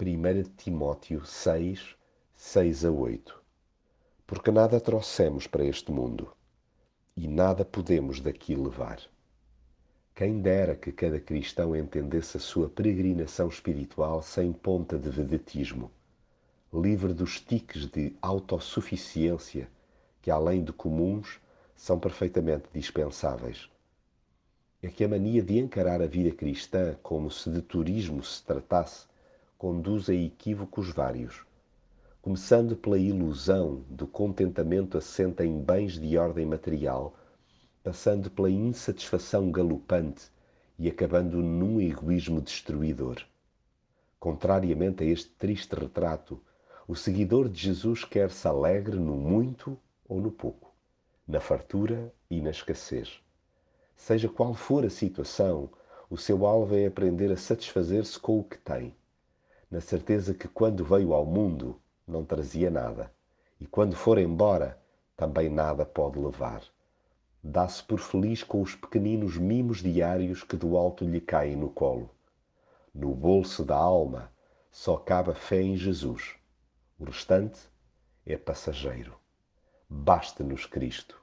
1 Timóteo 6, 6 a 8. Porque nada trouxemos para este mundo e nada podemos daqui levar. Quem dera que cada cristão entendesse a sua peregrinação espiritual sem ponta de vedetismo, livre dos tiques de autossuficiência que, além de comuns, são perfeitamente dispensáveis. É que a mania de encarar a vida cristã como se de turismo se tratasse conduz a equívocos vários, começando pela ilusão do contentamento assente em bens de ordem material passando pela insatisfação galopante e acabando num egoísmo destruidor. Contrariamente a este triste retrato, o seguidor de Jesus quer-se alegre no muito ou no pouco, na fartura e na escassez. Seja qual for a situação, o seu alvo é aprender a satisfazer-se com o que tem, na certeza que quando veio ao mundo não trazia nada, e quando for embora também nada pode levar dá-se por feliz com os pequeninos mimos diários que do alto lhe caem no colo. No bolso da alma só cabe a fé em Jesus. O restante é passageiro. Basta-nos Cristo.